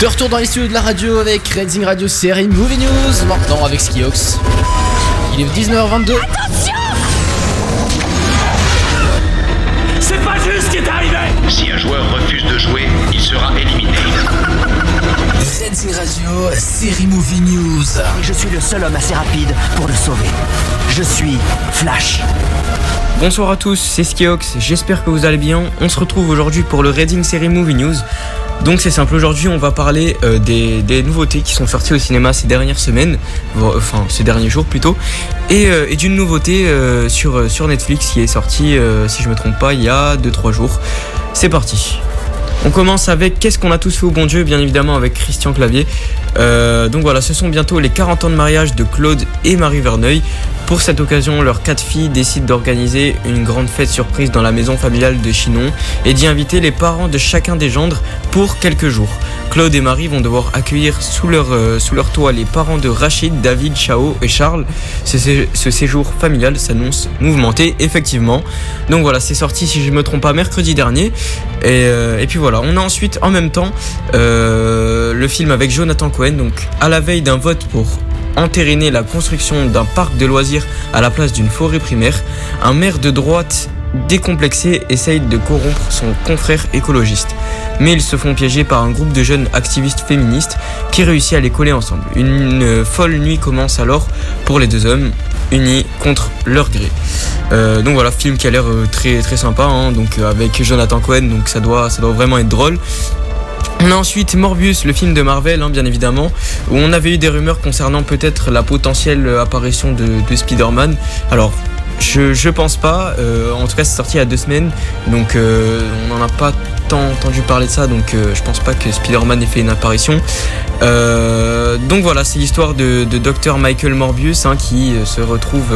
De retour dans les studios de la radio avec Redzing Radio série Movie News, maintenant avec Skiox. Il est 19h22. C'est pas juste ce qui est arrivé Si un joueur refuse Radio, série Movie News. Je suis le seul homme assez rapide pour le sauver. Je suis Flash. Bonsoir à tous, c'est Skiox, j'espère que vous allez bien. On se retrouve aujourd'hui pour le Reading Série Movie News. Donc c'est simple, aujourd'hui on va parler euh, des, des nouveautés qui sont sorties au cinéma ces dernières semaines, enfin ces derniers jours plutôt, et, euh, et d'une nouveauté euh, sur, sur Netflix qui est sortie, euh, si je me trompe pas, il y a 2-3 jours. C'est parti. On commence avec Qu'est-ce qu'on a tous fait au bon Dieu, bien évidemment avec Christian Clavier. Euh, donc voilà, ce sont bientôt les 40 ans de mariage de Claude et Marie Verneuil. Pour cette occasion, leurs quatre filles décident d'organiser une grande fête surprise dans la maison familiale de Chinon et d'y inviter les parents de chacun des gendres pour quelques jours. Claude et Marie vont devoir accueillir sous leur, euh, sous leur toit les parents de Rachid, David, Chao et Charles. Ce, sé- ce séjour familial s'annonce mouvementé, effectivement. Donc voilà, c'est sorti, si je ne me trompe pas, mercredi dernier. Et, euh, et puis voilà, on a ensuite en même temps euh, le film avec Jonathan Cohen, donc à la veille d'un vote pour entériner la construction d'un parc de loisirs à la place d'une forêt primaire, un maire de droite décomplexé essaye de corrompre son confrère écologiste. Mais ils se font piéger par un groupe de jeunes activistes féministes qui réussit à les coller ensemble. Une folle nuit commence alors pour les deux hommes, unis contre leur gré. Euh, donc voilà, film qui a l'air euh, très très sympa, hein, donc euh, avec Jonathan Cohen, donc ça doit ça doit vraiment être drôle. On a ensuite Morbius, le film de Marvel, hein, bien évidemment, où on avait eu des rumeurs concernant peut-être la potentielle apparition de Spider-Man. Alors, je, pense pas, euh, en tout cas c'est sorti il y a deux semaines, donc euh, on n'en a pas tant entendu parler de ça, donc euh, je pense pas que Spider-Man ait fait une apparition. Donc voilà, c'est l'histoire de, Dr Michael Morbius hein, qui se retrouve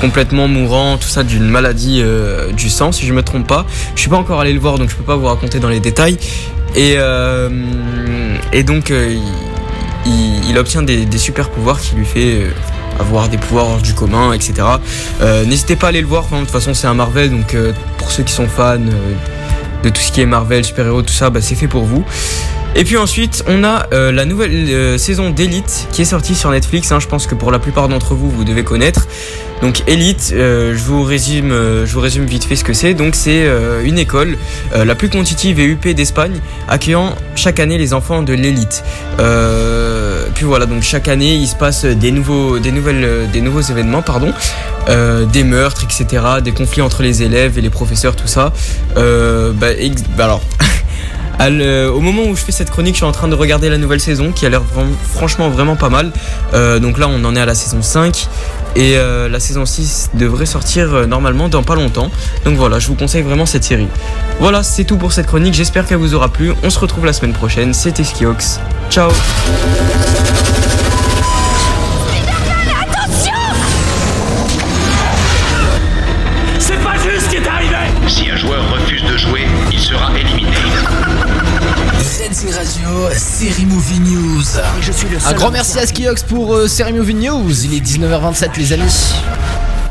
complètement mourant, tout ça d'une maladie du sang, si je me trompe pas. Je suis pas encore allé le voir, donc je peux pas vous raconter dans les détails. Et, donc, il, obtient des, des super pouvoirs qui lui fait avoir des pouvoirs hors du commun, etc. Euh, N'hésitez pas à aller le voir, de toute façon c'est un Marvel, donc euh, pour ceux qui sont fans euh, de tout ce qui est Marvel, super-héros, tout ça, bah, c'est fait pour vous. Et puis ensuite, on a la nouvelle saison d'Elite qui est sortie sur Netflix. hein, je pense que pour la plupart d'entre vous, vous devez connaître. Donc Elite, je vous résume, je vous résume vite fait ce que c'est. Donc c'est une école, la plus compétitive et huppée d'Espagne, accueillant chaque année les enfants de l'élite. Puis voilà, donc chaque année, il se passe des nouveaux, événements, pardon, euh, des meurtres, etc., des conflits entre les élèves et les professeurs, tout ça. Euh, bah, bah au moment où je fais cette chronique, je suis en train de regarder la nouvelle saison qui a l'air franchement vraiment pas mal. Euh, donc là, on en est à la saison 5 et la saison 6 devrait sortir normalement dans pas longtemps. Donc voilà, je vous conseille vraiment cette série. Voilà, c'est tout pour cette chronique. J'espère qu'elle vous aura plu. On se retrouve la semaine prochaine. C'était Skiox. Ciao Série Movie News. Je suis le seul Un grand merci à Skiox pour euh, série Movie News. Il est 19h27 les amis.